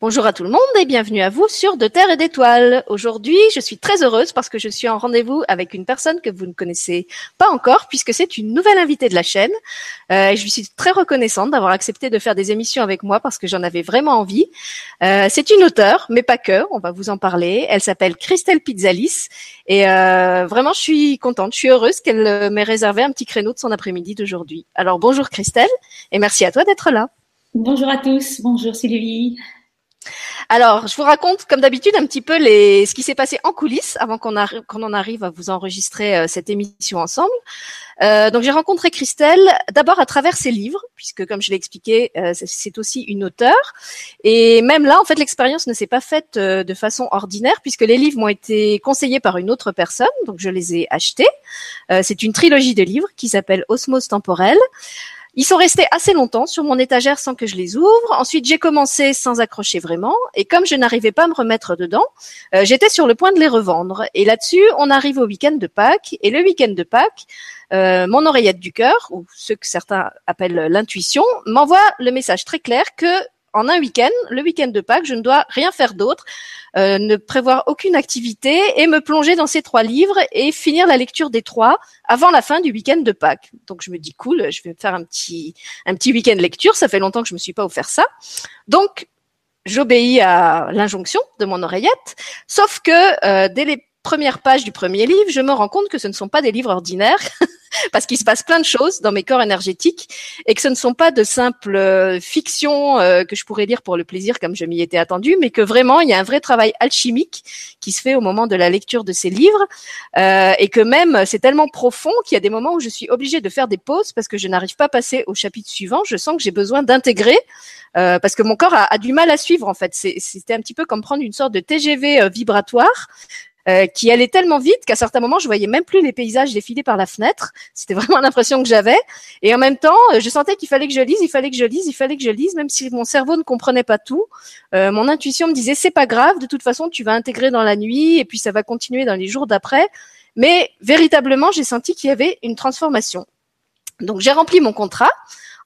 Bonjour à tout le monde et bienvenue à vous sur De Terre et d'Étoiles. Aujourd'hui, je suis très heureuse parce que je suis en rendez-vous avec une personne que vous ne connaissez pas encore puisque c'est une nouvelle invitée de la chaîne. Euh, je suis très reconnaissante d'avoir accepté de faire des émissions avec moi parce que j'en avais vraiment envie. Euh, c'est une auteure, mais pas que, on va vous en parler. Elle s'appelle Christelle Pizzalis et euh, vraiment, je suis contente, je suis heureuse qu'elle euh, m'ait réservé un petit créneau de son après-midi d'aujourd'hui. Alors bonjour Christelle et merci à toi d'être là. Bonjour à tous, bonjour Sylvie. Alors, je vous raconte, comme d'habitude, un petit peu les, ce qui s'est passé en coulisses avant qu'on en arrive à vous enregistrer euh, cette émission ensemble. Euh, donc, j'ai rencontré Christelle d'abord à travers ses livres, puisque, comme je l'ai expliqué, euh, c'est aussi une auteure. Et même là, en fait, l'expérience ne s'est pas faite euh, de façon ordinaire, puisque les livres m'ont été conseillés par une autre personne, donc je les ai achetés. c'est une trilogie de livres qui s'appelle Osmose temporelle. Ils sont restés assez longtemps sur mon étagère sans que je les ouvre. Ensuite, j'ai commencé sans accrocher vraiment. Et comme je n'arrivais pas à me remettre dedans, euh, j'étais sur le point de les revendre. Et là-dessus, on arrive au week-end de Pâques. Et le week-end de Pâques, euh, mon oreillette du cœur, ou ce que certains appellent l'intuition, m'envoie le message très clair que en un week-end, le week-end de Pâques, je ne dois rien faire d'autre, euh, ne prévoir aucune activité et me plonger dans ces trois livres et finir la lecture des trois avant la fin du week-end de Pâques. Donc je me dis cool, je vais faire un petit un petit week-end lecture. Ça fait longtemps que je me suis pas offert ça. Donc j'obéis à l'injonction de mon oreillette, sauf que euh, dès les premières pages du premier livre, je me rends compte que ce ne sont pas des livres ordinaires, parce qu'il se passe plein de choses dans mes corps énergétiques et que ce ne sont pas de simples euh, fictions euh, que je pourrais lire pour le plaisir comme je m'y étais attendu, mais que vraiment il y a un vrai travail alchimique qui se fait au moment de la lecture de ces livres euh, et que même c'est tellement profond qu'il y a des moments où je suis obligée de faire des pauses parce que je n'arrive pas à passer au chapitre suivant. Je sens que j'ai besoin d'intégrer parce que mon corps a, du mal à suivre en fait. C'était un petit peu comme prendre une sorte de TGV vibratoire euh, qui allait tellement vite qu'à certains moments, je voyais même plus les paysages défiler par la fenêtre. C'était vraiment l'impression que j'avais. Et en même temps, euh, je sentais qu'il fallait que je lise, il fallait que je lise, il fallait que je lise, même si mon cerveau ne comprenait pas tout. Euh, mon intuition me disait c'est pas grave, de toute façon, tu vas intégrer dans la nuit et puis ça va continuer dans les jours d'après. Mais véritablement, j'ai senti qu'il y avait une transformation. Donc j'ai rempli mon contrat.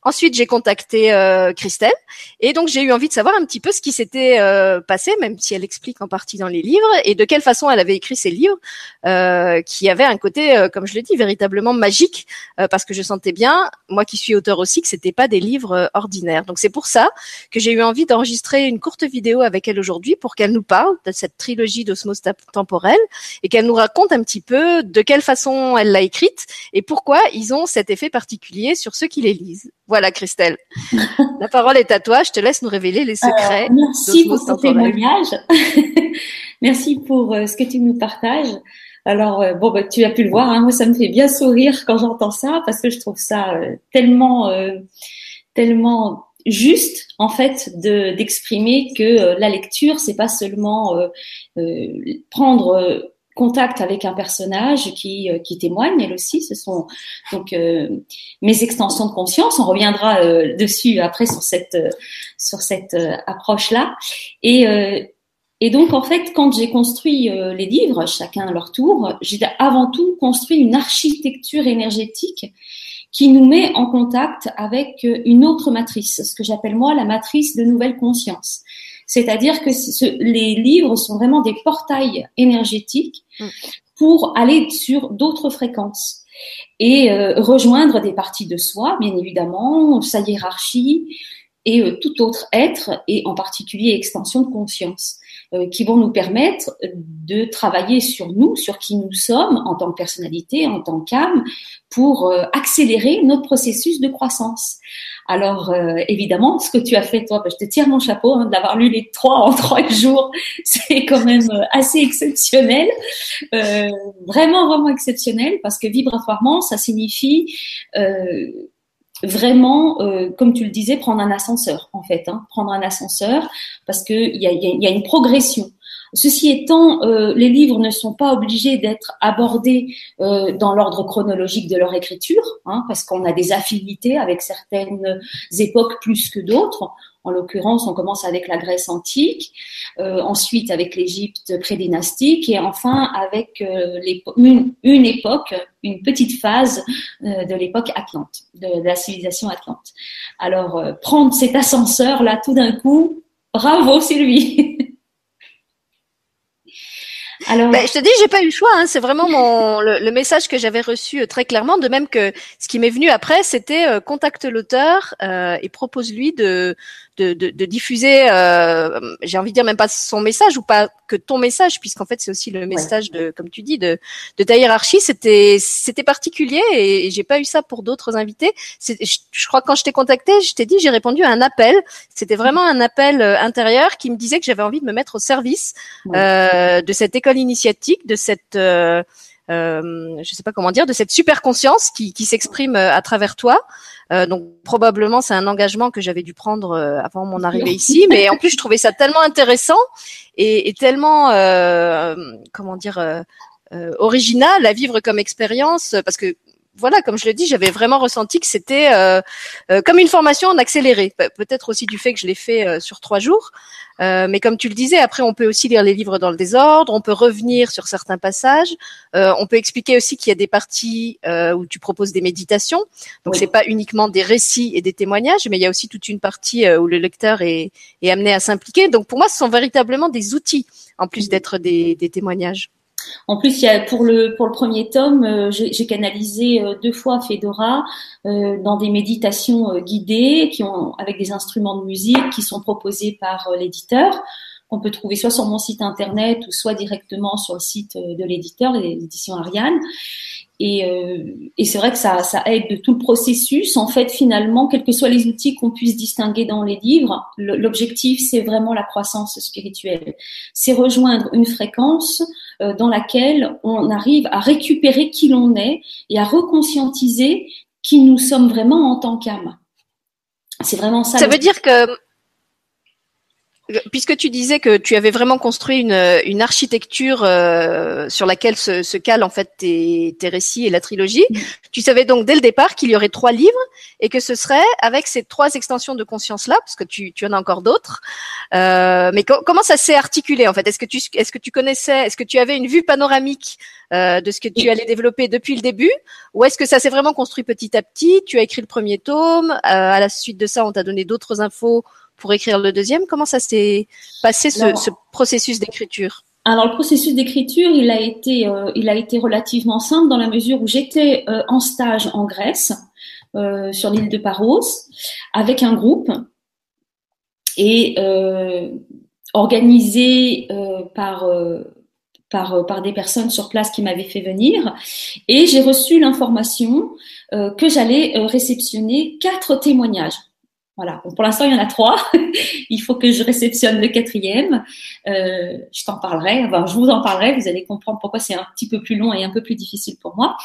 Ensuite, j'ai contacté euh, Christelle et donc j'ai eu envie de savoir un petit peu ce qui s'était euh, passé, même si elle explique en partie dans les livres, et de quelle façon elle avait écrit ces livres, euh, qui avaient un côté, euh, comme je l'ai dit, véritablement magique, euh, parce que je sentais bien, moi qui suis auteur aussi, que c'était pas des livres ordinaires. Donc c'est pour ça que j'ai eu envie d'enregistrer une courte vidéo avec elle aujourd'hui pour qu'elle nous parle de cette trilogie d'osmose temporelle et qu'elle nous raconte un petit peu de quelle façon elle l'a écrite et pourquoi ils ont cet effet particulier sur ceux qui les lisent. Voilà, Christelle. La parole est à toi. Je te laisse nous révéler les secrets. merci pour ce témoignage. merci pour euh, ce que tu nous partages. Alors, euh, bon, bah, tu as pu le voir. Hein, moi, ça me fait bien sourire quand j'entends ça parce que je trouve ça euh, tellement, tellement juste en fait de d'exprimer que la lecture c'est pas seulement prendre contact avec un personnage qui, euh, qui témoigne, elle aussi. Ce sont donc euh, mes extensions de conscience. On reviendra euh, dessus après sur cette sur cette approche là. Et et donc en fait, quand j'ai construit les livres, chacun à leur tour, j'ai avant tout construit une architecture énergétique qui nous met en contact avec une autre matrice, ce que j'appelle moi la matrice de nouvelle conscience. C'est-à-dire que les livres sont vraiment des portails énergétiques mm. pour aller sur d'autres fréquences et euh, rejoindre des parties de soi, bien évidemment, sa hiérarchie et euh, tout autre être, et en particulier extension de conscience, qui vont nous permettre de travailler sur nous, sur qui nous sommes en tant que personnalité, en tant qu'âme, pour accélérer notre processus de croissance. Alors euh, évidemment, ce que tu as fait toi, bah, je te tire mon chapeau hein, d'avoir lu les trois en trois jours, c'est quand même euh, assez exceptionnel, euh, vraiment vraiment exceptionnel parce que vibratoirement, ça signifie vraiment, comme tu le disais, prendre un ascenseur en fait, hein, prendre un ascenseur parce que il y a, y a, une progression. Ceci étant, euh, les livres ne sont pas obligés d'être abordés euh, dans l'ordre chronologique de leur écriture, hein, parce qu'on a des affinités avec certaines époques plus que d'autres. En l'occurrence, on commence avec la Grèce antique, euh, ensuite avec l'Égypte prédynastique et enfin avec une, une, époque, une petite phase de l'époque Atlante, de, la civilisation Atlante. Alors, prendre cet ascenseur là tout d'un coup, bravo Sylvie. Alors, ben, je te dis, j'ai pas eu le choix. Hein. C'est vraiment mon le, message que j'avais reçu euh, très clairement. De même que ce qui m'est venu après, c'était euh, contacte l'auteur euh, et propose-lui de de, de, de diffuser, euh, j'ai envie de dire même pas son message ou pas que ton message, puisqu'en fait c'est aussi le message de, comme tu dis, de, de ta hiérarchie. C'était c'était particulier et, j'ai pas eu ça pour d'autres invités. Je, je crois que quand je t'ai contacté, je t'ai dit j'ai répondu à un appel. C'était vraiment un appel euh, intérieur qui me disait que j'avais envie de me mettre au service euh, de cette école initiatique, de cette euh, euh, je sais pas comment dire, de cette super conscience qui, qui s'exprime euh, à travers toi. Euh, donc probablement c'est un engagement que j'avais dû prendre euh, avant mon arrivée ici, mais en plus je trouvais ça tellement intéressant et, et tellement euh, comment dire original à vivre comme expérience parce que voilà, comme je le dis, j'avais vraiment ressenti que c'était euh, euh, comme une formation en accéléré. Peut-être aussi du fait que je l'ai fait euh, sur trois jours. mais comme tu le disais, après, on peut aussi lire les livres dans le désordre. On peut revenir sur certains passages. on peut expliquer aussi qu'il y a des parties où tu proposes des méditations. Donc, c'est pas uniquement des récits et des témoignages, mais il y a aussi toute une partie où le lecteur est, est amené à s'impliquer. Donc, pour moi, ce sont véritablement des outils en plus d'être des, des témoignages. En plus, pour le premier tome, euh, j'ai canalisé euh, deux fois Fedora euh, dans des méditations guidées avec des instruments de musique qui sont proposés par l'éditeur. On peut trouver soit sur mon site internet ou soit directement sur le site de l'éditeur, l'édition Ariane. Et, euh, et c'est vrai que ça, ça aide de tout le processus. En fait, finalement, quels que soient les outils qu'on puisse distinguer dans les livres, l'objectif, c'est vraiment la croissance spirituelle. C'est rejoindre une fréquence euh, dans laquelle on arrive à récupérer qui l'on est et à reconscientiser qui nous sommes vraiment en tant qu'âme. C'est vraiment ça. Ça veut dire que Puisque tu disais que tu avais vraiment construit une, une architecture euh, sur laquelle se, se calent en fait tes, tes, récits et la trilogie, tu savais donc dès le départ qu'il y aurait trois livres et que ce serait avec ces trois extensions de conscience là, parce que tu, tu en as encore d'autres. Euh, mais comment ça s'est articulé en fait? Est-ce que tu est-ce que tu connaissais Est-ce que tu avais une vue panoramique euh, de ce que tu allais développer depuis le début, ou est-ce que ça s'est vraiment construit petit à petit? Tu as écrit le premier tome. Euh, à la suite de ça, on t'a donné d'autres infos pour écrire le deuxième? Comment ça s'est passé ce, ce processus d'écriture? Alors le processus d'écriture, il a été, euh, il a été relativement simple dans la mesure où j'étais euh, en stage en Grèce, euh, sur l'île de Paros, avec un groupe et organisé par par, par des personnes sur place qui m'avaient fait venir. Et j'ai reçu l'information que j'allais réceptionner quatre témoignages. Voilà. pour l'instant, il y en a trois. il faut que je réceptionne le quatrième. Euh, je t'en parlerai. Enfin, je vous en parlerai. Vous allez comprendre pourquoi c'est un petit peu plus long et un peu plus difficile pour moi.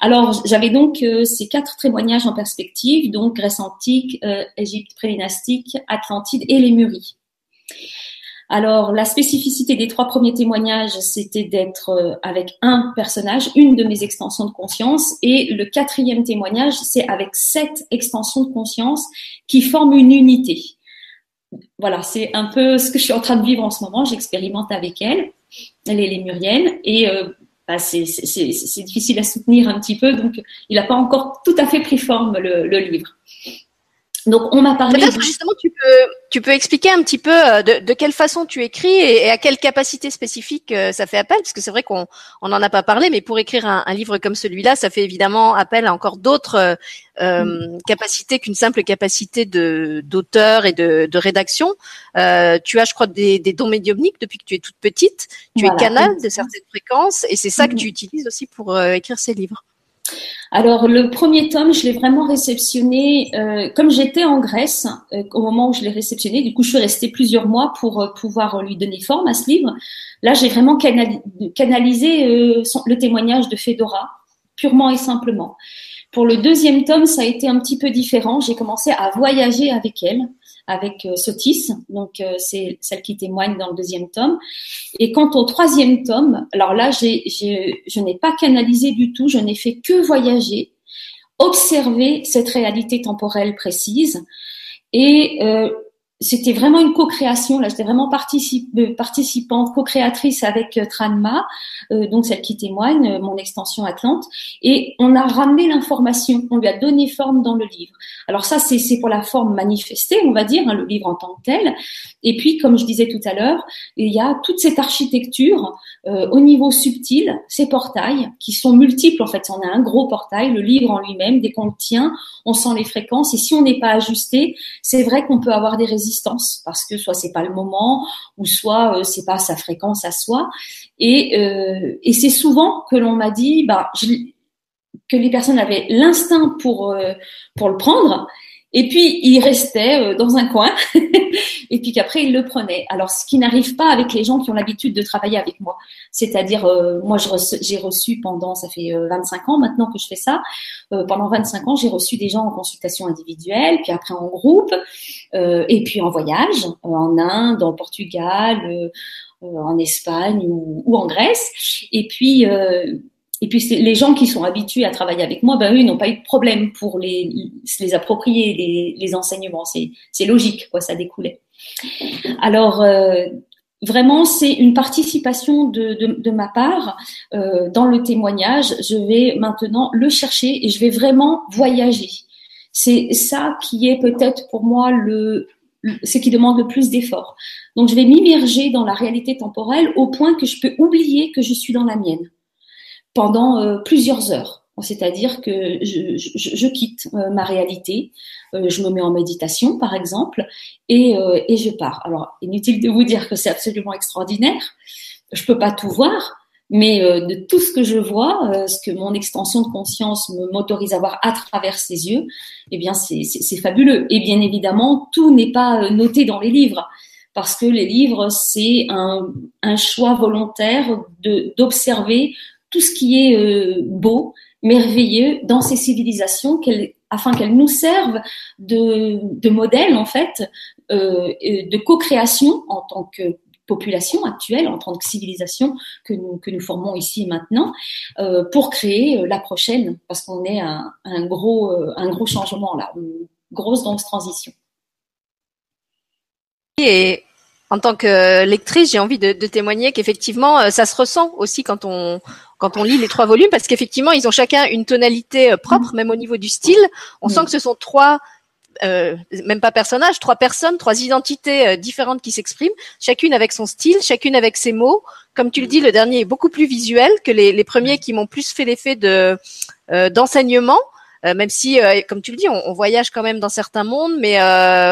Alors, j'avais donc euh, ces quatre témoignages en perspective, donc Grèce antique, euh, Égypte prédynastique, Atlantide et Lémurie. Alors, la spécificité des trois premiers témoignages, c'était d'être euh, avec un personnage, une de mes extensions de conscience, et le quatrième témoignage, c'est avec sept extensions de conscience qui forment une unité. Voilà, c'est un peu ce que je suis en train de vivre en ce moment. J'expérimente avec elle, elle est lémurienne, et euh, bah, c'est difficile à soutenir un petit peu, donc il n'a pas encore tout à fait pris forme le, le livre. Donc on m'a parlé. Peut-être justement tu peux tu peux expliquer un petit peu euh, de, de quelle façon tu écris et, à quelle capacité spécifique euh, ça fait appel? Parce que c'est vrai qu'on on n'en a pas parlé mais pour écrire un, un livre comme celui-là ça fait évidemment appel à encore d'autres euh, mm. capacités qu'une simple capacité de d'auteur et de, de rédaction. Euh, tu as je crois des, des dons médiumniques depuis que tu es toute petite. Tu es canal de certaines fréquences et c'est ça que mm. tu utilises aussi pour écrire ces livres. Alors le premier tome, je l'ai vraiment réceptionné euh, comme j'étais en Grèce euh, au moment où je l'ai réceptionné. Du coup, je suis restée plusieurs mois pour euh, pouvoir lui donner forme à ce livre. Là, j'ai vraiment canalisé le témoignage de Fedora purement et simplement. Pour le deuxième tome, ça a été un petit peu différent. J'ai commencé à voyager avec elle avec euh, Sotis, donc euh, c'est celle qui témoigne dans le deuxième tome. Et quant au troisième tome, alors là, je n'ai pas canalisé du tout, je n'ai fait que voyager, observer cette réalité temporelle précise et euh, c'était vraiment une co-création. Là, j'étais vraiment euh, participante, co-créatrice avec euh, Tranma, euh, donc celle qui témoigne, mon extension Atlante, et on a ramené l'information. On lui a donné forme dans le livre. Alors ça, c'est pour la forme manifestée, on va dire, hein, le livre en tant que tel. Et puis, comme je disais tout à l'heure, il y a toute cette architecture au niveau subtil, ces portails qui sont multiples. En fait, on a un gros portail, le livre en lui-même. Dès qu'on le tient, on sent les fréquences. Et si on n'est pas ajusté, c'est vrai qu'on peut avoir des résultats parce que soit c'est pas le moment ou soit euh, c'est pas sa fréquence à soi. Et, euh, c'est souvent que l'on m'a dit bah que les personnes avaient l'instinct pour euh, pour le prendre. Et puis il restait dans un coin et puis qu'après il le prenait. Alors ce qui n'arrive pas avec les gens qui ont l'habitude de travailler avec moi, c'est-à-dire euh, moi j'ai reçu pendant ça fait 25 euh, ans maintenant que je fais ça, euh, pendant 25 ans j'ai reçu des gens en consultation individuelle, puis après en groupe et puis en voyage en Inde, en Portugal, en Espagne ou, ou, en Grèce et puis et puis les gens qui sont habitués à travailler avec moi, ben eux, n'ont pas eu de problème pour les, les approprier les, les enseignements. C'est logique, quoi, ça découlait. Alors euh, vraiment, c'est une participation de, ma part euh, dans le témoignage. Je vais maintenant le chercher et je vais vraiment voyager. C'est ça qui est peut-être pour moi ce qui demande le plus d'efforts. Donc je vais m'immerger dans la réalité temporelle au point que je peux oublier que je suis dans la mienne pendant euh, plusieurs heures. C'est-à-dire que je, quitte euh, ma réalité, euh, je me mets en méditation par exemple, et, et je pars. Alors, inutile de vous dire que c'est absolument extraordinaire. Je peux pas tout voir, mais de tout ce que je vois, ce que mon extension de conscience m'autorise à voir à travers ses yeux, eh bien, c'est fabuleux. Et bien évidemment, tout n'est pas noté dans les livres parce que les livres, c'est un, un, choix volontaire d'observer tout ce qui est euh, beau, merveilleux dans ces civilisations, afin qu'elles nous servent de, de modèle en fait euh, de co-création en tant que population actuelle, en tant que civilisation que nous, que formons ici et maintenant, euh, pour créer la prochaine, parce qu'on est un, un gros, changement là, une grosse transition. En tant que lectrice, j'ai envie de, de témoigner qu'effectivement, ça se ressent aussi quand on, quand on lit les trois volumes, parce qu'effectivement, ils ont chacun une tonalité euh, propre, même au niveau du style. On sent que ce sont trois, euh, même pas personnages, trois personnes, trois identités euh, différentes qui s'expriment, chacune avec son style, chacune avec ses mots. Comme tu le dis, le dernier est beaucoup plus visuel que les, les premiers qui m'ont plus fait l'effet de d'enseignement. Même si, comme tu le dis, on, voyage quand même dans certains mondes, mais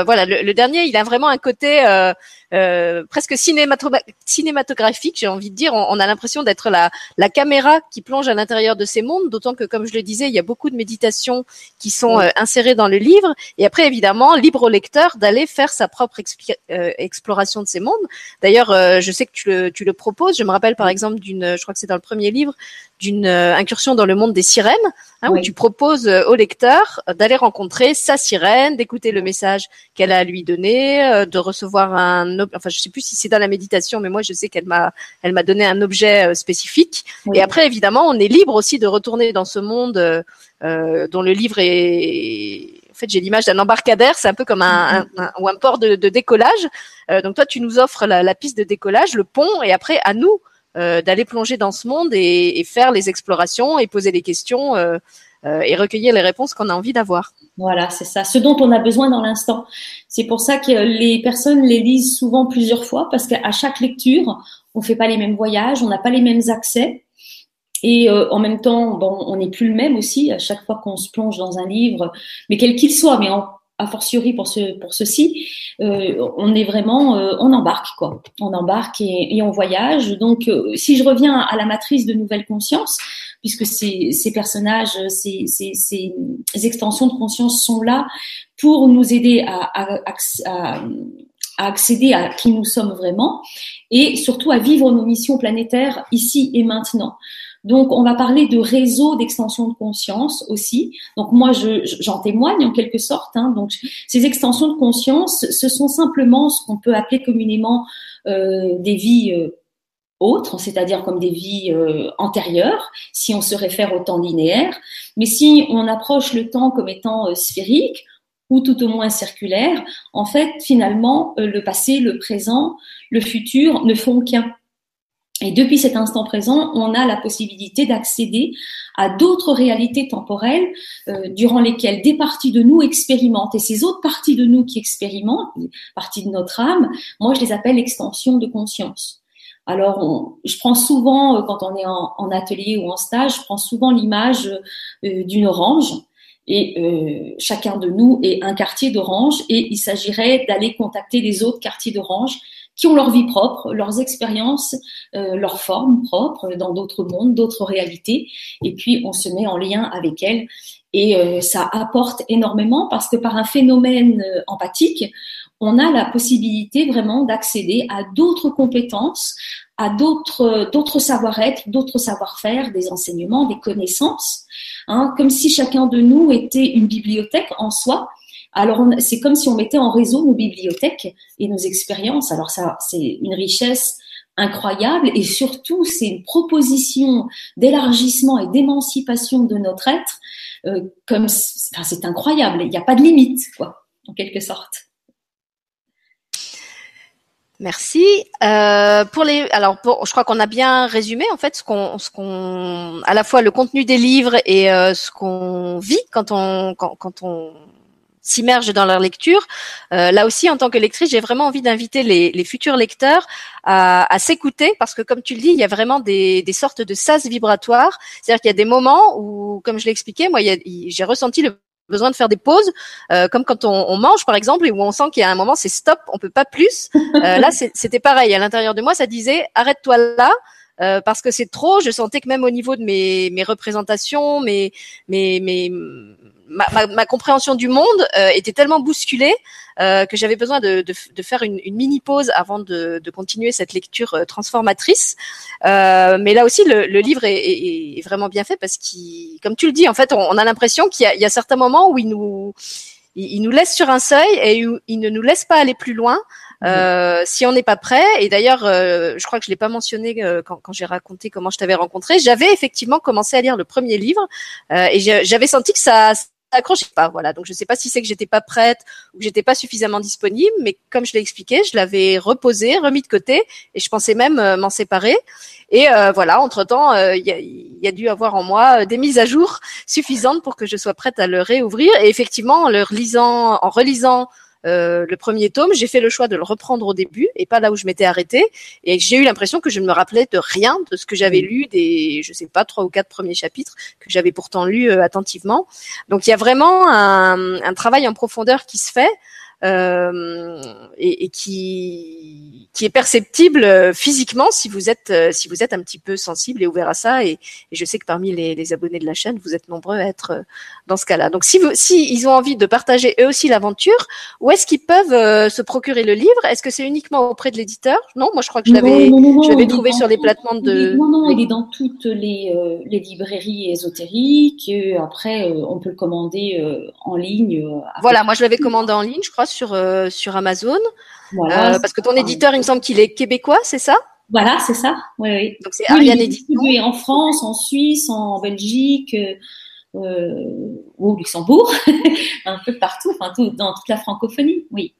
voilà, le, le, dernier, il a vraiment un côté euh, presque cinématographique, j'ai envie de dire. On, a l'impression d'être la, la caméra qui plonge à l'intérieur de ces mondes, d'autant que, comme je le disais, il y a beaucoup de méditations qui sont euh, insérées dans le livre. Et après, évidemment, libre au lecteur d'aller faire sa propre euh, exploration de ces mondes. D'ailleurs, je sais que tu le, tu le proposes. Je me rappelle par exemple d'une, je crois que c'est dans le premier livre, d'une incursion dans le monde des sirènes, hein, où tu proposes au lecteur d'aller rencontrer sa sirène, d'écouter le message qu'elle a à lui donner, de recevoir un enfin je sais plus si c'est dans la méditation, mais moi je sais qu'elle m'a, elle m'a donné un objet euh, spécifique. Et après évidemment, on est libre aussi de retourner dans ce monde euh, euh, dont le livre est, en fait, j'ai l'image d'un embarcadère, c'est un peu comme un, un, ou un port de, de décollage. donc toi, tu nous offres la, la, piste de décollage, le pont, et après à nous d'aller plonger dans ce monde et, faire les explorations et poser les questions euh, et recueillir les réponses qu'on a envie d'avoir. Voilà, c'est ça, ce dont on a besoin dans l'instant. C'est pour ça que les personnes les lisent souvent plusieurs fois parce qu'à chaque lecture, on fait pas les mêmes voyages, on n'a pas les mêmes accès. Et euh, en même temps, bon, on n'est plus le même aussi à chaque fois qu'on se plonge dans un livre, mais quel qu'il soit, a fortiori pour ce pour ceci, euh, on est vraiment, euh, on embarque quoi, on embarque et, et on voyage. Donc, euh, si je reviens à la matrice de nouvelle conscience, puisque ces, ces personnages, ces, ces, ces, extensions de conscience sont là pour nous aider à, à, à, à accéder à qui nous sommes vraiment et surtout à vivre nos missions planétaires ici et maintenant. Donc, on va parler de réseau d'extension de conscience aussi. Donc, moi, j'en témoigne en quelque sorte. Hein. Donc, ces extensions de conscience, ce sont simplement ce qu'on peut appeler communément euh, des vies euh, autres, c'est-à-dire comme des vies euh, antérieures, si on se réfère au temps linéaire. Mais si on approche le temps comme étant sphérique, ou tout au moins circulaire, en fait, finalement, le passé, le présent, le futur ne font qu'un. Et depuis cet instant présent, on a la possibilité d'accéder à d'autres réalités temporelles euh, durant lesquelles des parties de nous expérimentent. Et ces autres parties de nous qui expérimentent, parties de notre âme, moi je les appelle extensions de conscience. Alors, je prends souvent, euh, quand on est en, atelier ou en stage, je prends souvent l'image euh, d'une orange. Et chacun de nous est un quartier d'orange et il s'agirait d'aller contacter les autres quartiers d'orange qui ont leur vie propre, leurs expériences, euh, leurs formes propres dans d'autres mondes, d'autres réalités, et puis on se met en lien avec elles. Et euh, ça apporte énormément parce que par un phénomène euh, empathique, on a la possibilité vraiment d'accéder à d'autres compétences, à d'autres savoir-être, d'autres savoir-faire, des enseignements, des connaissances, hein, comme si chacun de nous était une bibliothèque en soi alors, c'est comme si on mettait en réseau nos bibliothèques et nos expériences. Alors, ça, c'est une richesse incroyable et surtout, c'est une proposition d'élargissement et d'émancipation de notre être. Euh, c'est incroyable. Il n'y a pas de limite, quoi, en quelque sorte. Merci. Euh, pour les, alors, je crois qu'on a bien résumé en fait ce qu'on, ce qu'on, à la fois le contenu des livres et euh, ce qu'on vit quand on, quand on s'immergent dans leur lecture. Euh, là aussi, en tant que lectrice, j'ai vraiment envie d'inviter les, les, futurs lecteurs à, à s'écouter parce que, comme tu le dis, il y a vraiment des, des sortes de sas vibratoires. C'est-à-dire qu'il y a des moments où, comme je l'ai expliqué, moi, j'ai ressenti le besoin de faire des pauses, euh, comme quand on, on, mange par exemple, et où on sent qu'il y a un moment c'est stop, on peut pas plus. Euh, là, c'était pareil. À l'intérieur de moi, ça disait arrête-toi là. Euh, parce que c'est trop. Je sentais que même au niveau de mes, mes représentations, mes, mes, mes, ma, ma, ma, compréhension du monde euh, était tellement bousculée euh, que j'avais besoin de, de, de, faire une, une, mini pause avant de, de, continuer cette lecture euh, transformatrice. Euh, mais là aussi, le, le livre est, est, est, vraiment bien fait parce qu'il, comme tu le dis, en fait, on, on a l'impression qu'il y, y, a certains moments où il nous, il, il, nous laisse sur un seuil et il ne nous laisse pas aller plus loin. Euh, si on n'est pas prêt, et d'ailleurs, euh, je crois que je l'ai pas mentionné euh, quand, quand j'ai raconté comment je t'avais rencontré, j'avais effectivement commencé à lire le premier livre et j'avais senti que ça, accrochait pas. Voilà. Donc je sais pas si c'est que j'étais pas prête ou que j'étais pas suffisamment disponible, mais comme je l'ai expliqué, je l'avais reposé, remis de côté, et je pensais même euh, m'en séparer. Et euh, voilà, entre temps, euh, il y, a, y, a, dû avoir en moi des mises à jour suffisantes pour que je sois prête à le réouvrir. Et effectivement, en le relisant, en relisant euh, le premier tome, j'ai fait le choix de le reprendre au début et pas là où je m'étais arrêtée. Et j'ai eu l'impression que je ne me rappelais de rien de ce que j'avais lu des, je sais pas, trois ou quatre premiers chapitres que j'avais pourtant lu euh, attentivement. Donc il y a vraiment un, un, travail en profondeur qui se fait euh, et, et, qui qui est perceptible euh, physiquement si vous êtes euh, si vous êtes un petit peu sensible et ouvert à ça et, et je sais que parmi les, les, abonnés de la chaîne vous êtes nombreux à être dans ce cas-là. Donc si vous si ils ont envie de partager eux aussi l'aventure, où est-ce qu'ils peuvent se procurer le livre? Est-ce que c'est uniquement auprès de l'éditeur? Non, moi je crois que je l'avais je l'avais trouvé sur les plateformes de Non non, il est dans toutes les les librairies ésotériques. après on peut le commander en ligne. Voilà, moi je l'avais commandé en ligne, je crois sur euh, sur Amazon. Voilà, euh, parce que ton éditeur, il me semble qu'il est québécois, c'est ça? Voilà, c'est ça. Oui, oui. Donc c'est Ariane Édition. Oui, en France, en Suisse, en Belgique. Euh, au Luxembourg, un peu partout, enfin tout, dans toute la francophonie, oui.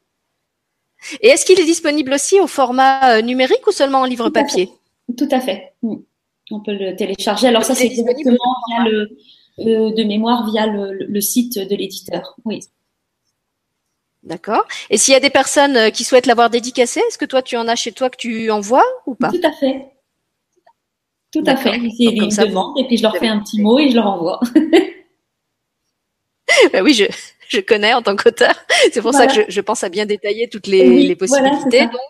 Et est-ce qu'il est disponible aussi au format numérique ou seulement en livre papier? Tout à fait. Mm. On peut le télécharger. Alors ça, c'est directement via le, de mémoire via le, le site de l'éditeur. Oui. D'accord. Et s'il y a des personnes euh, qui souhaitent l'avoir dédicacé, est-ce que toi tu en as chez toi que tu envoies ou pas? Tout à fait. Tout à fait. C'est une demande et puis je leur fais un petit mot et je leur envoie. ben oui, je, je connais en tant qu'auteur. C'est pour ça que je, je, pense à bien détailler toutes les, les possibilités. Donc,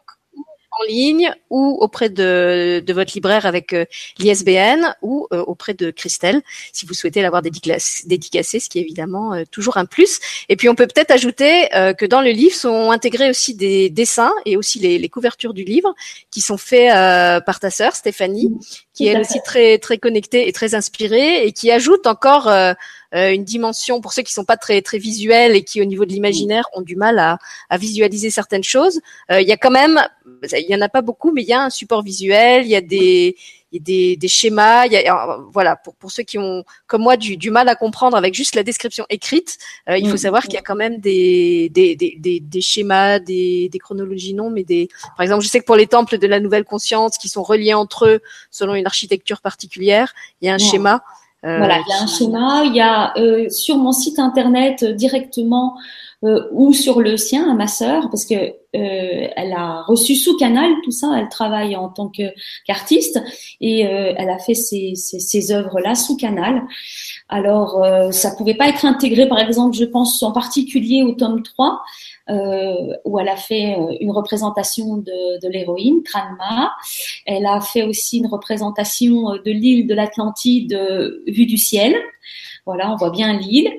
en ligne ou auprès de, de votre libraire avec euh, l'ISBN ou euh, auprès de Christelle si vous souhaitez l'avoir dédicacé, ce qui est évidemment euh, toujours un plus. Et puis on peut peut-être ajouter que dans le livre sont intégrés aussi des dessins et aussi les, les couvertures du livre qui sont faits par ta sœur Stéphanie, qui est aussi très très connectée et très inspirée et qui ajoute encore euh, une dimension pour ceux qui sont pas très très visuels et qui au niveau de l'imaginaire ont du mal à, à visualiser certaines choses. Euh, il y a quand même, il y en a pas beaucoup, mais il y a un support visuel, il y a des y a des, des schémas. Il y a, voilà, pour, pour ceux qui ont, comme moi, du, du mal à comprendre avec juste la description écrite, euh, il faut mm. savoir qu'il y a quand même des, des, des, des, schémas, des, des chronologies non, mais des. Par exemple, je sais que pour les temples de la nouvelle conscience qui sont reliés entre eux selon une architecture particulière, il y a un schéma. Euh, voilà, il y a un schéma. Il y a euh, sur mon site internet directement euh, ou sur le sien à ma sœur parce que euh, elle a reçu sous Canal tout ça. Elle travaille en tant qu'artiste et euh, elle a fait ces, œuvres là sous Canal. Alors ça pouvait pas être intégré, par exemple, je pense en particulier au tome 3. Euh, où elle a fait une représentation de, de l'héroïne, Kranma. Elle a fait aussi une représentation de l'île de l'Atlantide vue du ciel. Voilà, on voit bien l'île.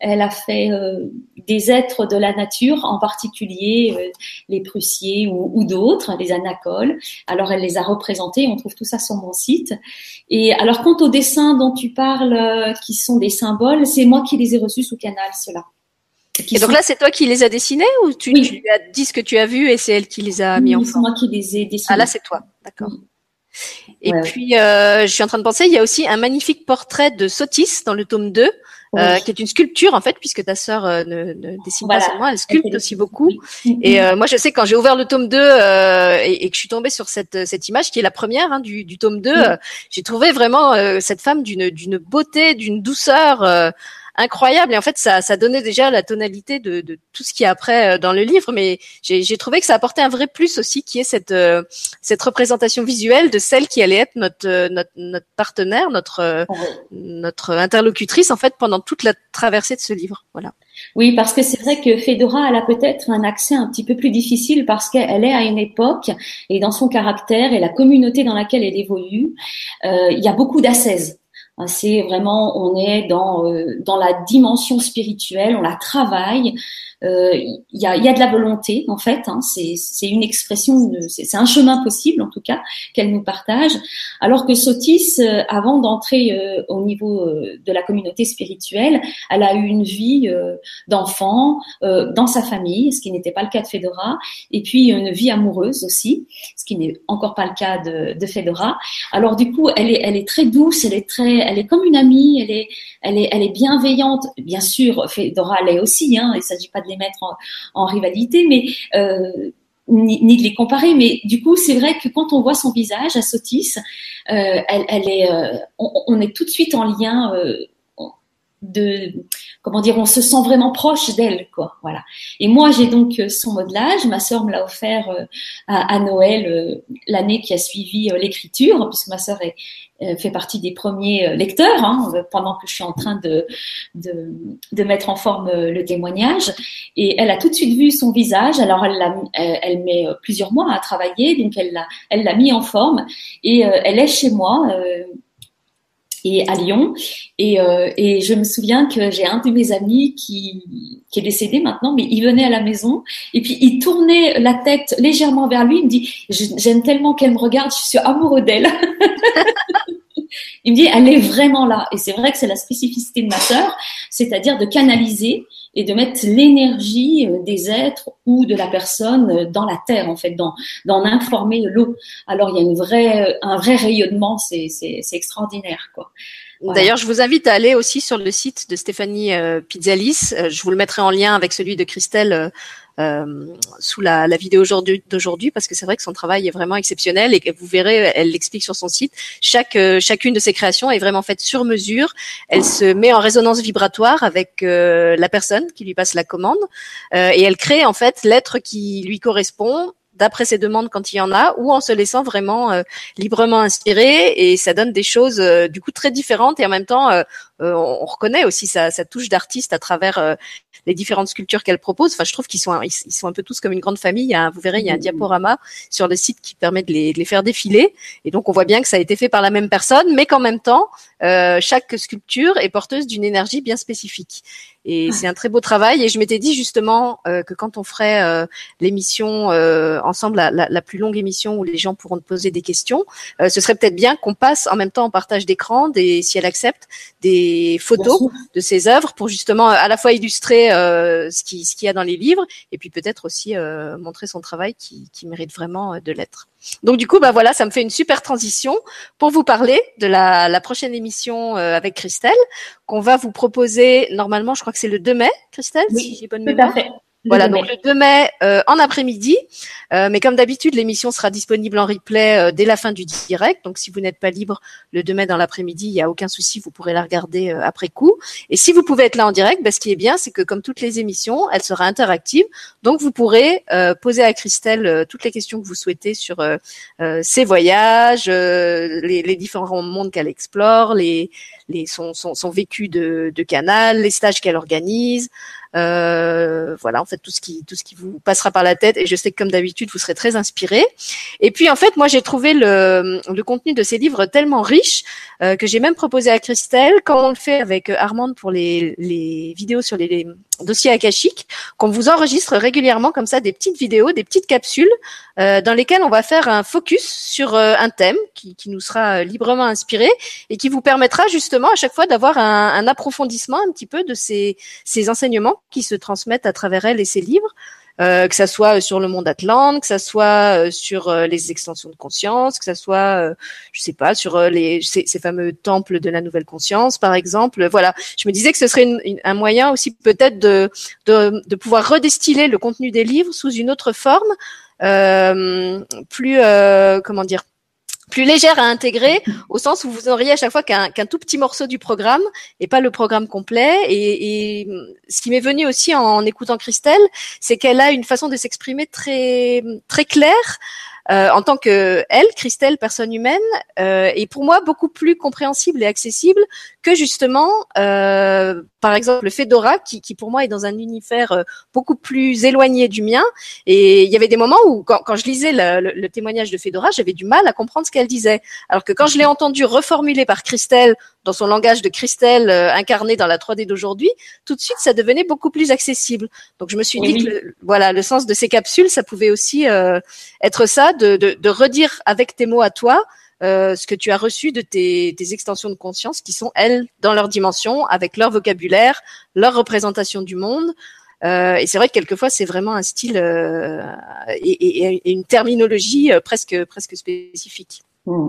Elle a fait euh, des êtres de la nature, en particulier euh, les Prussiers ou, d'autres, les anacoles. Alors elle les a représentés. On trouve tout ça sur mon site. Et alors quant aux dessins dont tu parles, euh, qui sont des symboles, c'est moi qui les ai reçus sous Canal, ceux-là. Et donc là, c'est toi qui les as dessinés ou tu, tu, lui as dit ce que tu as vu et c'est elle qui les a mis en forme C'est moi qui les ai dessinés. Ah là, c'est toi, d'accord. Et puis, euh, je suis en train de penser, il y a aussi un magnifique portrait de Sotis dans le tome 2, euh, qui est une sculpture en fait, puisque ta sœur euh, ne, ne, dessine pas seulement, elle sculpte aussi beaucoup. Et euh, moi, je sais quand j'ai ouvert le tome 2 euh, et, et, que je suis tombée sur cette, cette image qui est la première hein, du, du, tome 2, j'ai trouvé vraiment cette femme d'une beauté, d'une douceur incroyable. Et en fait, ça, ça donnait déjà la tonalité de, de tout ce qui est après euh, dans le livre. Mais j'ai trouvé que ça apportait un vrai plus aussi, qui est cette euh, cette représentation visuelle de celle qui allait être notre euh, notre, notre partenaire, notre notre interlocutrice en fait pendant toute la traversée de ce livre. Voilà. Oui, parce que c'est vrai que Fedora, elle a peut-être un accès un petit peu plus difficile parce qu'elle est à une époque et dans son caractère et la communauté dans laquelle elle évolue, euh, il y a beaucoup d'assaise. Hein, c'est vraiment, on est dans, euh, dans la dimension spirituelle, on la travaille, euh, il y, a, y, a, de la volonté en fait. Hein, c'est une expression, c'est un chemin possible en tout cas qu'elle nous partage. Alors que Sotis, euh, avant d'entrer euh, au niveau de la communauté spirituelle, elle a eu une vie d'enfant dans sa famille, ce qui n'était pas le cas de Fedora, et puis une vie amoureuse aussi, ce qui n'est encore pas le cas de, de Fedora. Alors du coup, elle est, elle est très douce, elle est très, elle est comme une amie, elle est, elle est, elle est bienveillante. Bien sûr, Fedora l'est aussi. Hein, il s'agit pas de mettre en, rivalité, mais euh, ni, de les comparer. Mais du coup, c'est vrai que quand on voit son visage à Sotis, euh, elle, est, euh, on, est tout de suite en lien de comment dire, on se sent vraiment proche d'elle, quoi. Voilà. Et moi, j'ai donc son modelage. Ma sœur me l'a offert euh, à, Noël l'année qui a suivi l'écriture, puisque ma sœur est, fait partie des premiers lecteurs hein, pendant que je suis en train de, de, de mettre en forme le témoignage. Et elle a tout de suite vu son visage. Alors elle, elle met plusieurs mois à travailler, donc elle l'a, elle l'a mis en forme. Et elle est chez moi et à Lyon. Et, euh, et je me souviens que j'ai un de mes amis qui, qui est décédé maintenant, mais il venait à la maison et puis il tournait la tête légèrement vers lui. Il me dit J'aime tellement qu'elle me regarde, je suis amoureux d'elle. il me dit Elle est vraiment là. Et c'est vrai que c'est la spécificité de ma sœur, c'est-à-dire de canaliser et de mettre l'énergie euh, des êtres ou de la personne euh, dans la terre en fait, d'en dans informer l'eau. Alors il y a une vraie, un vrai rayonnement, c'est extraordinaire quoi. D'ailleurs, je vous invite à aller aussi sur le site de Stéphanie euh, Pizzalis. Euh, je vous le mettrai en lien avec celui de Christelle euh, euh sous la, la vidéo d'aujourd'hui parce que c'est vrai que son travail est vraiment exceptionnel et que vous verrez, elle l'explique sur son site. Chaque chacune de ses créations est vraiment faite sur mesure. Elle se met en résonance vibratoire avec la personne qui lui passe la commande et elle crée en fait l'être qui lui correspond d'après ses demandes quand il y en a, ou en se laissant vraiment euh, librement inspirer. Et ça donne des choses euh, du coup très différentes et en même temps, euh, on reconnaît aussi sa, sa touche d'artiste à travers les différentes sculptures qu'elle propose. Enfin, je trouve qu'ils sont ils, sont un peu tous comme une grande famille. vous verrez, il y a un mmh. diaporama sur le site qui permet de les, de les, faire défiler. Et donc, on voit bien que ça a été fait par la même personne, mais qu'en même temps, chaque sculpture est porteuse d'une énergie bien spécifique. Et c'est un très beau travail. Et je m'étais dit justement euh, que quand on ferait euh, l'émission euh, ensemble, la, la, la, plus longue émission où les gens pourront te poser des questions, ce serait peut-être bien qu'on passe en même temps en partage d'écran, des, si elle accepte, des photos de ses œuvres pour justement à la fois illustrer ce qu'il ce qu'il y a dans les livres et puis peut-être aussi montrer son travail qui, qui mérite vraiment de l'être. Donc du coup, bah voilà, ça me fait une super transition pour vous parler de la, la prochaine émission avec Christelle qu'on va vous proposer. Normalement, je crois que c'est le 2 mai, Christelle, si j'ai bonne mémoire. Voilà, donc le 2 mai euh, en après-midi. Euh, mais comme d'habitude, l'émission sera disponible en replay euh, dès la fin du direct. Donc si vous n'êtes pas libre le 2 mai dans l'après-midi, il n'y a aucun souci, vous pourrez la regarder après coup. Et si vous pouvez être là en direct, bah, ce qui est bien, c'est que comme toutes les émissions, elle sera interactive. Donc vous pourrez poser à Christelle toutes les questions que vous souhaitez sur ses voyages, les, les, différents mondes qu'elle explore, les, les, son, son, son vécu de, de canal, les stages qu'elle organise. Euh, voilà, en fait tout ce qui tout ce qui vous passera par la tête. Et je sais que comme d'habitude, vous serez très inspiré. Et puis en fait, moi j'ai trouvé le, le contenu de ces livres tellement riche euh, que j'ai même proposé à Christelle, comme on le fait avec Armande pour les, les vidéos sur les, dossiers akashiques, qu'on vous enregistre régulièrement comme ça des petites vidéos, des petites capsules euh, dans lesquelles on va faire un focus sur euh, un thème qui, qui, nous sera librement inspiré et qui vous permettra justement à chaque fois d'avoir un, un approfondissement un petit peu de ces, ces enseignements qui se transmettent à travers elle et ses livres. Euh, que ça soit sur le monde Atlante, que ça soit euh, sur euh, les extensions de conscience, que ça soit, je sais pas, sur les ces, fameux temples de la nouvelle conscience, par exemple. Voilà, je me disais que ce serait un moyen aussi peut-être de, de, de pouvoir redestiller le contenu des livres sous une autre forme, plus comment dire plus légère à intégrer au sens où vous auriez à chaque fois qu'un tout petit morceau du programme et pas le programme complet. Et, ce qui m'est venu aussi en, en écoutant Christelle, c'est qu'elle a une façon de s'exprimer très très claire. Euh, en tant que elle, Christelle, personne humaine, euh, est pour moi beaucoup plus compréhensible et accessible que justement, euh, par exemple, le Fedora, qui, qui, pour moi est dans un univers euh, beaucoup plus éloigné du mien. Et il y avait des moments où, quand, quand je lisais le, le, témoignage de Fedora, j'avais du mal à comprendre ce qu'elle disait. Alors que quand je l'ai entendu reformulé par Christelle dans son langage de Christelle euh, incarné dans la 3D d'aujourd'hui, tout de suite, ça devenait beaucoup plus accessible. Donc je me suis dit que voilà, le sens de ces capsules, ça pouvait aussi euh, être ça, de, de, de, redire avec tes mots à toi euh, ce que tu as reçu de tes, tes, extensions de conscience qui sont elles dans leur dimension, avec leur vocabulaire, leur représentation du monde. Euh, et c'est vrai que quelquefois c'est vraiment un style euh, et, et, et, une terminologie euh, presque presque spécifique. Mmh.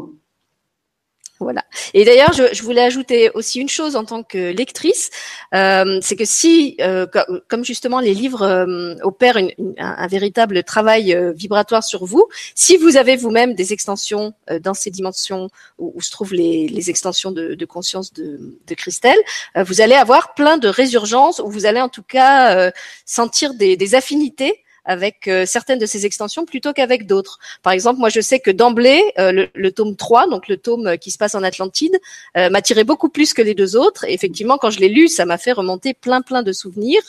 Voilà. Et d'ailleurs, je, je, voulais ajouter aussi une chose en tant que lectrice, euh, c'est que si, euh, comme justement les livres euh, opèrent une, un, véritable travail euh, vibratoire sur vous, si vous avez vous-même des extensions euh, dans ces dimensions où, où, se trouvent les, les extensions de, de, conscience de, de Christelle, vous allez avoir plein de résurgences, ou vous allez en tout cas sentir des, des affinités avec euh, certaines de ces extensions plutôt qu'avec d'autres. Par exemple, moi je sais que d'emblée, euh, le, tome 3, donc le tome euh, qui se passe en Atlantide, m'attirait beaucoup plus que les deux autres. Et effectivement, quand je l'ai lu, ça m'a fait remonter plein plein de souvenirs.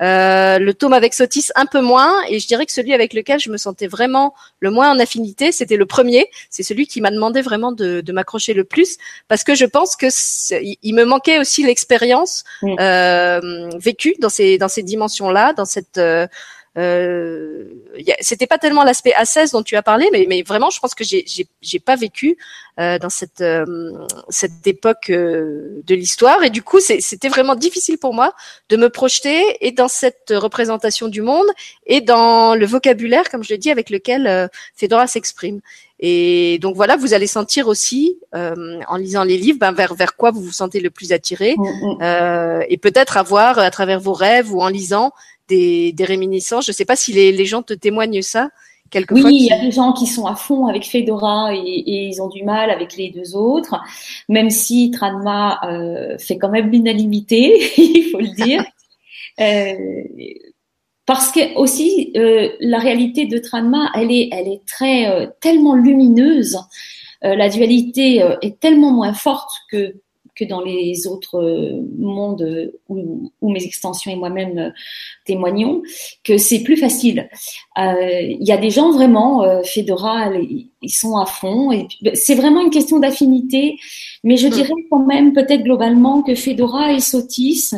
le tome avec Sotis un peu moins, et je dirais que celui avec lequel je me sentais vraiment le moins en affinité, c'était le premier. C'est celui qui m'a demandé vraiment de, de m'accrocher le plus, parce que je pense que il me manquait aussi l'expérience mmh. vécue dans ces dans ces dimensions-là, dans cette euh, c'était pas tellement l'aspect A16 dont tu as parlé, mais, mais vraiment, je pense que j'ai j'ai pas vécu euh, dans cette euh, cette époque euh, de l'histoire, et du coup, c'était vraiment difficile pour moi de me projeter et dans cette représentation du monde et dans le vocabulaire, comme je l'ai dit, avec lequel Fedora s'exprime. Et donc voilà, vous allez sentir aussi, euh, en lisant les livres, ben, vers vers quoi vous vous sentez le plus attiré, mm, mm. euh, et peut-être avoir à travers vos rêves ou en lisant des, des réminiscences. Je ne sais pas si les, les, gens te témoignent ça. Quelquefois oui, il y a des gens qui sont à fond avec Fedora et, et, ils ont du mal avec les deux autres, même si Tranma euh, fait quand même l'unanimité, il faut le dire. euh, parce que aussi euh, la réalité de Tranma, elle est, elle est très tellement lumineuse. La dualité est tellement moins forte que que dans les autres mondes où, où mes extensions et moi-même témoignons, que c'est plus facile. Il y a des gens vraiment, Fedora, ils sont à fond. Et ben, c'est vraiment une question d'affinité, mais je mm. dirais quand même peut-être globalement que Fedora et Sotis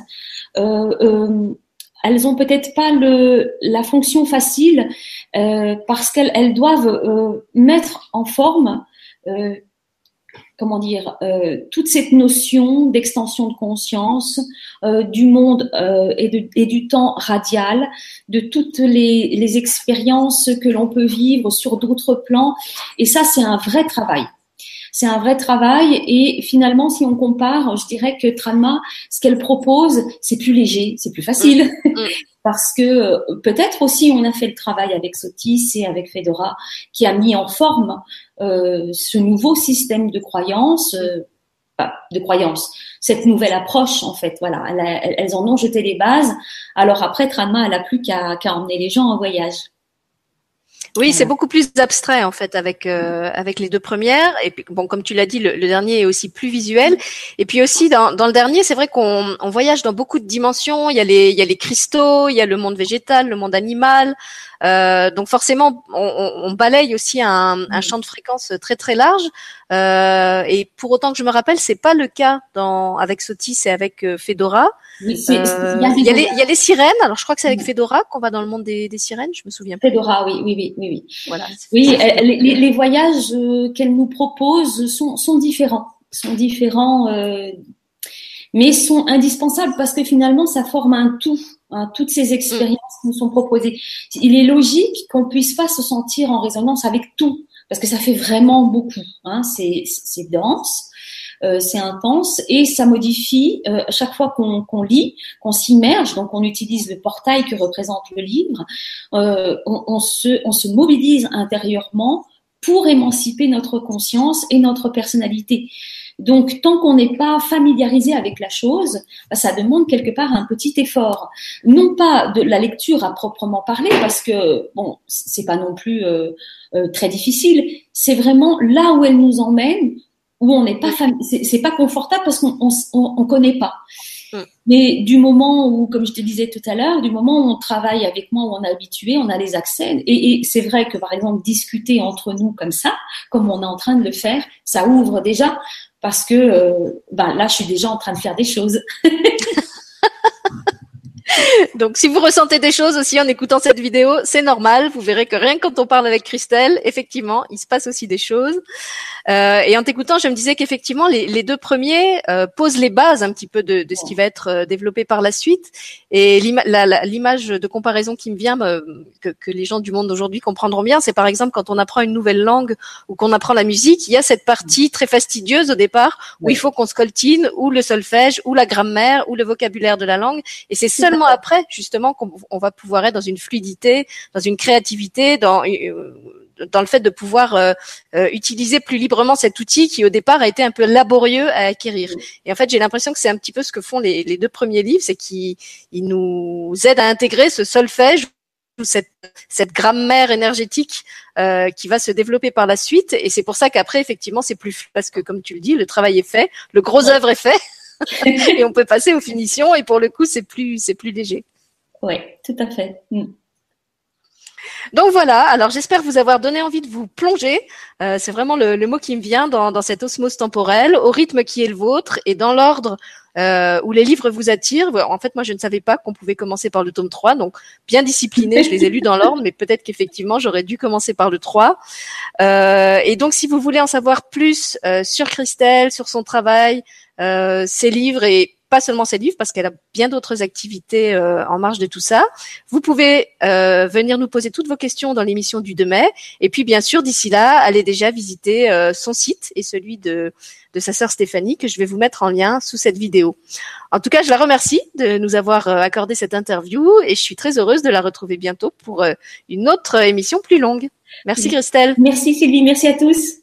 euh, euh, elles ont peut-être pas le, la fonction facile euh, parce qu'elles elles doivent euh, mettre en forme, euh, comment dire, euh, toute cette notion d'extension de conscience, du monde et, de, et, du temps radial, de toutes les, les expériences que l'on peut vivre sur d'autres plans. Et ça, c'est un vrai travail. C'est un vrai travail et finalement, si on compare, je dirais que Tranma, ce qu'elle propose, c'est plus léger, c'est plus facile. Mm. Mm. Parce que euh, peut-être aussi on a fait le travail avec Sotis et avec Fedora qui a mis en forme euh, ce nouveau système de croyance, euh, de croyance, cette nouvelle approche en fait. Voilà, elles, en ont jeté les bases. Alors après, Tranma, elle a plus qu'à emmener les gens en voyage. Oui, c'est beaucoup plus abstrait en fait avec euh, avec les deux premières. Et puis bon, comme tu l'as dit, le, dernier est aussi plus visuel. Et puis aussi dans, dans le dernier, c'est vrai qu'on on voyage dans beaucoup de dimensions. Il y a les il y a les cristaux, il y a le monde végétal, le monde animal. Euh, donc forcément, on, on, balaye aussi un, un, champ de fréquence très très large. Euh, et pour autant que je me rappelle, c'est pas le cas dans avec Sotis et avec euh, Fedora. il, y a les, il y a les sirènes. Alors je crois que c'est avec Fedora qu'on va dans le monde des, des sirènes. Je me souviens. Fedora, oui, oui, oui, oui, oui. Voilà. Oui, les, les, voyages qu'elle nous propose sont, sont différents, sont différents, euh, mais sont indispensables parce que finalement ça forme un tout. Hein, toutes ces expériences qui nous sont proposées. Il est logique qu'on puisse pas se sentir en résonance avec tout, parce que ça fait vraiment beaucoup. Hein, c'est dense. Euh, c'est intense et ça modifie euh, chaque fois qu'on lit, qu'on s'immerge, donc on utilise le portail que représente le livre, euh, on se mobilise intérieurement pour émanciper notre conscience et notre personnalité. Donc, tant qu'on n'est pas familiarisé avec la chose, bah, ça demande quelque part un petit effort. Non pas de la lecture à proprement parler, parce que bon, c'est pas non plus euh, euh, très difficile. C'est vraiment là où elle nous emmène, où on n'est pas c'est pas confortable parce qu'on on, on, connaît pas. Mm. Mais du moment où, comme je te disais tout à l'heure, du moment où on travaille avec moi, où on est habitué, on a les accès. Et, et c'est vrai que, par exemple, discuter entre nous comme ça, comme on est en train de le faire, ça ouvre déjà parce que euh, ben là, je suis déjà en train de faire des choses. Donc, si vous ressentez des choses aussi en écoutant cette vidéo, c'est normal. Vous verrez que rien que quand on parle avec Christelle, effectivement, il se passe aussi des choses. Euh, et en t'écoutant, je me disais qu'effectivement, les, les, deux premiers euh, posent les bases un petit peu de, de ce qui va être euh, développé par la suite. Et l'image de comparaison qui me vient, que, que, les gens du monde d'aujourd'hui comprendront bien, c'est par exemple quand on apprend une nouvelle langue ou qu'on apprend la musique, il y a cette partie très fastidieuse au départ où il faut qu'on coltine ou le solfège ou la grammaire ou le vocabulaire de la langue. Et c'est seulement après, justement, qu'on va pouvoir être dans une fluidité, dans une créativité, dans euh, dans le fait de pouvoir euh, euh, utiliser plus librement cet outil qui au départ a été un peu laborieux à acquérir. Et en fait, j'ai l'impression que c'est un petit peu ce que font les, les deux premiers livres, c'est qu'ils nous aident à intégrer ce solfège cette, cette grammaire énergétique euh, qui va se développer par la suite. Et c'est pour ça qu'après, effectivement, c'est plus parce que, comme tu le dis, le travail est fait, le gros œuvre est fait. et on peut passer aux finitions et pour le coup c'est plus c'est plus léger. Oui, tout à fait. Mm. Donc voilà, alors j'espère vous avoir donné envie de vous plonger, euh, c'est vraiment le, mot qui me vient dans, dans cette osmose temporelle, au rythme qui est le vôtre et dans l'ordre euh, où les livres vous attirent. En fait, moi, je ne savais pas qu'on pouvait commencer par le tome 3, donc bien discipliné, je les ai lus dans l'ordre, mais peut-être qu'effectivement, j'aurais dû commencer par le 3. Euh, et donc, si vous voulez en savoir plus euh, sur Christelle, sur son travail, euh, ses livres et pas seulement ses livres, parce qu'elle a bien d'autres activités euh, en marge de tout ça. Vous pouvez euh, venir nous poser toutes vos questions dans l'émission du 2 mai. Et puis, bien sûr, d'ici là, allez déjà visiter euh, son site et celui de, de sa sœur Stéphanie, que je vais vous mettre en lien sous cette vidéo. En tout cas, je la remercie de nous avoir accordé cette interview et je suis très heureuse de la retrouver bientôt pour une autre émission plus longue. Merci Christelle. Merci Sylvie, merci à tous.